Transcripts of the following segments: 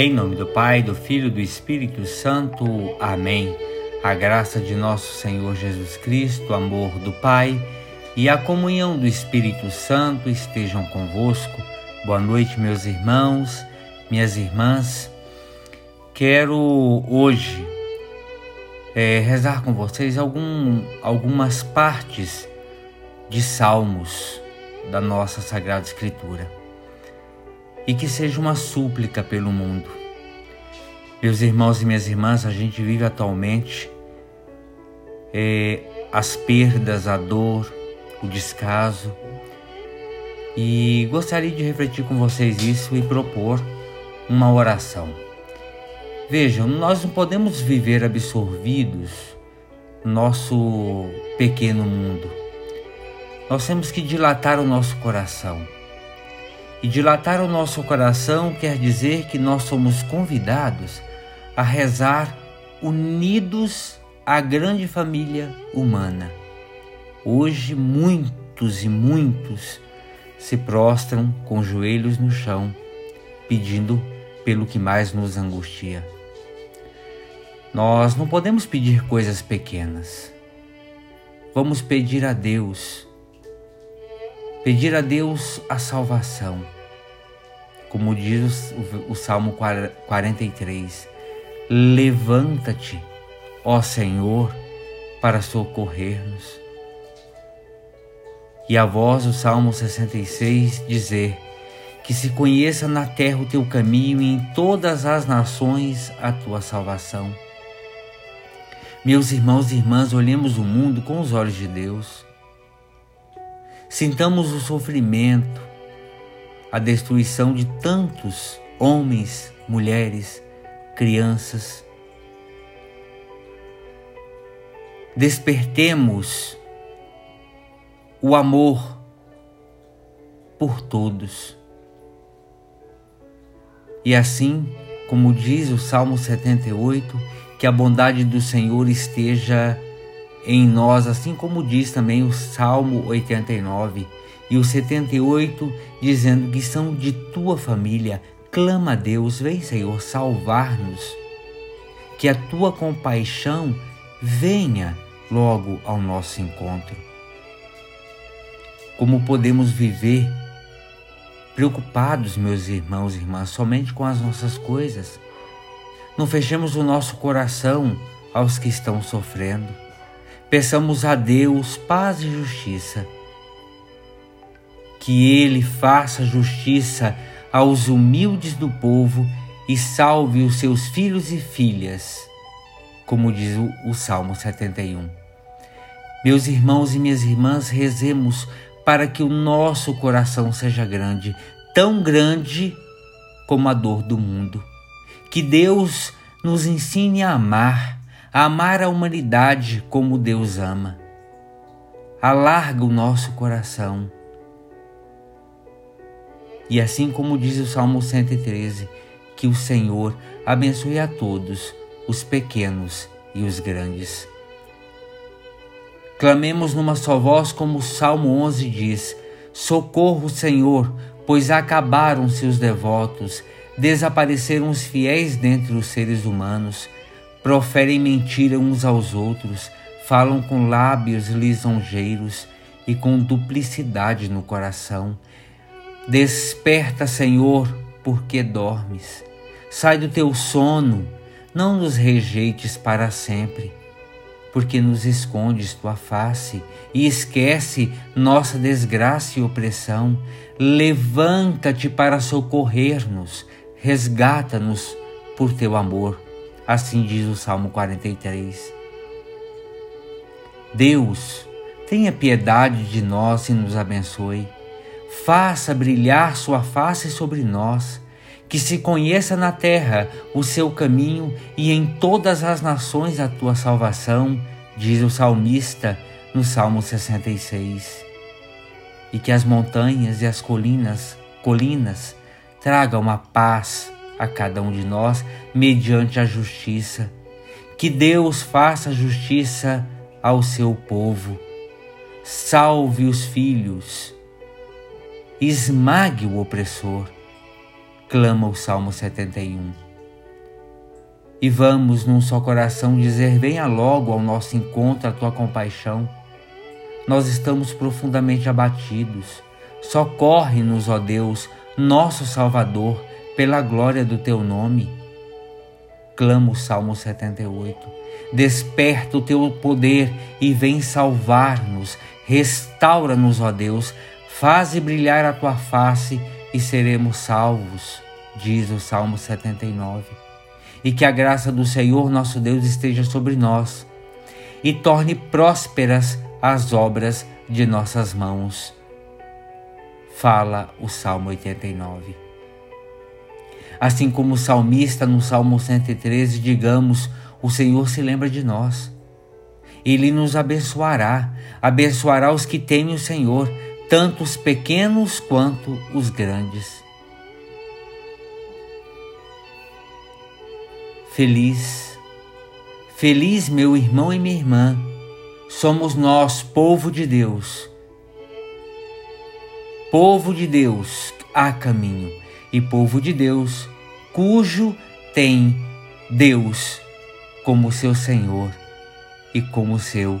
Em nome do Pai, do Filho e do Espírito Santo. Amém. A graça de nosso Senhor Jesus Cristo, o amor do Pai e a comunhão do Espírito Santo estejam convosco. Boa noite, meus irmãos, minhas irmãs. Quero hoje é, rezar com vocês algum, algumas partes de Salmos da nossa Sagrada Escritura e que seja uma súplica pelo mundo. Meus irmãos e minhas irmãs, a gente vive atualmente é, as perdas, a dor, o descaso e gostaria de refletir com vocês isso e propor uma oração. Vejam, nós não podemos viver absorvidos no nosso pequeno mundo. Nós temos que dilatar o nosso coração e dilatar o nosso coração quer dizer que nós somos convidados a rezar unidos à grande família humana. Hoje, muitos e muitos se prostram com joelhos no chão, pedindo pelo que mais nos angustia. Nós não podemos pedir coisas pequenas. Vamos pedir a Deus Pedir a Deus a salvação. Como diz o, o Salmo 43, levanta-te, ó Senhor, para socorrer-nos. E a voz do Salmo 66 dizer: Que se conheça na terra o teu caminho e em todas as nações a tua salvação. Meus irmãos e irmãs, olhemos o mundo com os olhos de Deus Sintamos o sofrimento, a destruição de tantos homens, mulheres, crianças. Despertemos o amor por todos. E assim, como diz o Salmo 78, que a bondade do Senhor esteja em nós, assim como diz também o Salmo 89 e o 78, dizendo que são de tua família. Clama a Deus, vem Senhor salvar-nos. Que a tua compaixão venha logo ao nosso encontro. Como podemos viver preocupados, meus irmãos e irmãs, somente com as nossas coisas? Não fechemos o nosso coração aos que estão sofrendo Peçamos a Deus paz e justiça. Que Ele faça justiça aos humildes do povo e salve os seus filhos e filhas, como diz o, o Salmo 71. Meus irmãos e minhas irmãs, rezemos para que o nosso coração seja grande, tão grande como a dor do mundo. Que Deus nos ensine a amar amar a humanidade como Deus ama. Alarga o nosso coração. E assim como diz o Salmo 113, que o Senhor abençoe a todos, os pequenos e os grandes. Clamemos numa só voz, como o Salmo 11 diz: Socorro, Senhor, pois acabaram seus devotos, desapareceram os fiéis dentre os seres humanos proferem mentira uns aos outros, falam com lábios lisonjeiros e com duplicidade no coração. Desperta, Senhor, porque dormes. Sai do teu sono, não nos rejeites para sempre, porque nos escondes tua face e esquece nossa desgraça e opressão. Levanta-te para socorrer-nos, resgata-nos por teu amor Assim diz o Salmo 43. Deus, tenha piedade de nós e nos abençoe. Faça brilhar sua face sobre nós, que se conheça na terra o seu caminho e em todas as nações a tua salvação, diz o salmista no Salmo 66. E que as montanhas e as colinas, colinas tragam a paz a cada um de nós mediante a justiça. Que Deus faça justiça ao seu povo. Salve os filhos. Esmague o opressor. Clama o Salmo 71. e vamos num só coração dizer: Venha logo ao nosso encontro a tua compaixão. Nós estamos profundamente abatidos. Socorre-nos, ó Deus, nosso Salvador, pela glória do teu nome. Clama o Salmo 78. Desperta o teu poder e vem salvar-nos. Restaura-nos, ó Deus. Faze brilhar a tua face e seremos salvos, diz o Salmo 79 e que a graça do Senhor nosso Deus esteja sobre nós e torne prósperas as obras de nossas mãos. Fala o Salmo 89. Assim como o salmista no Salmo 113, digamos: O Senhor se lembra de nós. Ele nos abençoará, abençoará os que temem o Senhor, tanto os pequenos quanto os grandes. Feliz, feliz meu irmão e minha irmã, somos nós, povo de Deus. Povo de Deus há caminho, e povo de Deus, cujo tem Deus como seu Senhor e como seu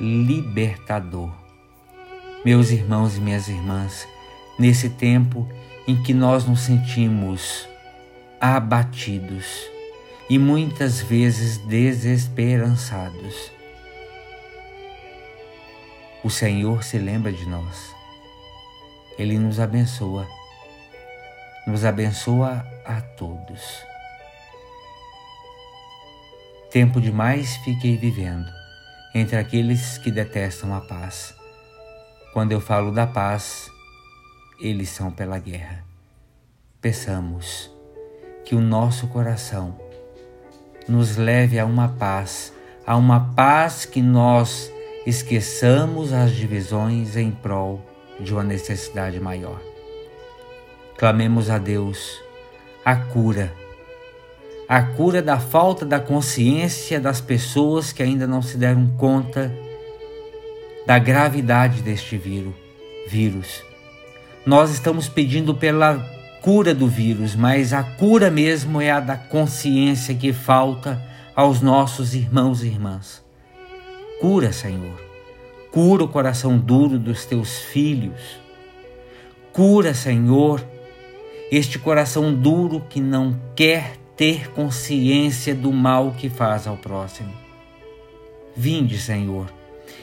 libertador. Meus irmãos e minhas irmãs, nesse tempo em que nós nos sentimos abatidos, e muitas vezes desesperançados. O Senhor se lembra de nós. Ele nos abençoa. Nos abençoa a todos. Tempo demais fiquei vivendo entre aqueles que detestam a paz. Quando eu falo da paz, eles são pela guerra. Peçamos que o nosso coração nos leve a uma paz, a uma paz que nós esqueçamos as divisões em prol de uma necessidade maior. Clamemos a Deus a cura, a cura da falta da consciência das pessoas que ainda não se deram conta da gravidade deste vírus. vírus. Nós estamos pedindo pela cura do vírus, mas a cura mesmo é a da consciência que falta aos nossos irmãos e irmãs. Cura, Senhor. Cura o coração duro dos teus filhos. Cura, Senhor, este coração duro que não quer ter consciência do mal que faz ao próximo. Vinde, Senhor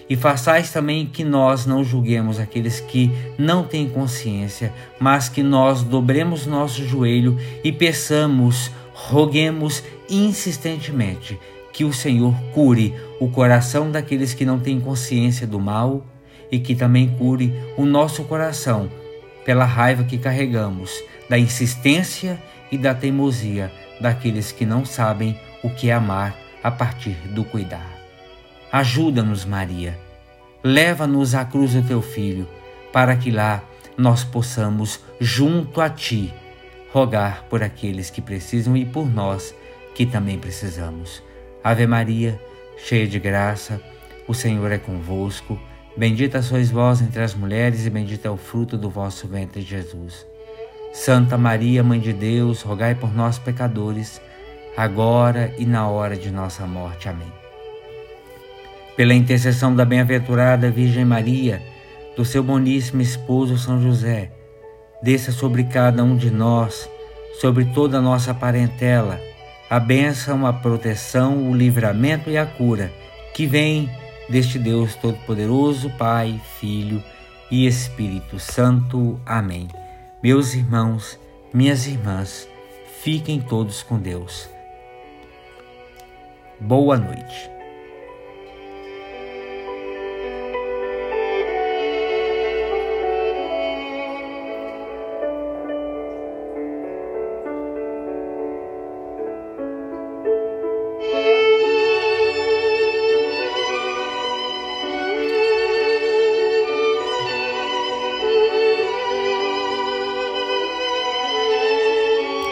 e façais também que nós não julguemos aqueles que não têm consciência, mas que nós dobremos nosso joelho e peçamos, roguemos insistentemente que o Senhor cure o coração daqueles que não têm consciência do mal e que também cure o nosso coração pela raiva que carregamos, da insistência e da teimosia daqueles que não sabem o que é amar a partir do cuidar. Ajuda-nos, Maria. Leva-nos à cruz do teu filho, para que lá nós possamos, junto a ti, rogar por aqueles que precisam e por nós que também precisamos. Ave Maria, cheia de graça, o Senhor é convosco. Bendita sois vós entre as mulheres, e bendito é o fruto do vosso ventre, Jesus. Santa Maria, Mãe de Deus, rogai por nós, pecadores, agora e na hora de nossa morte. Amém pela intercessão da bem-aventurada Virgem Maria, do seu boníssimo esposo São José, desça sobre cada um de nós, sobre toda a nossa parentela, a bênção, a proteção, o livramento e a cura que vem deste Deus Todo-Poderoso, Pai, Filho e Espírito Santo. Amém. Meus irmãos, minhas irmãs, fiquem todos com Deus. Boa noite.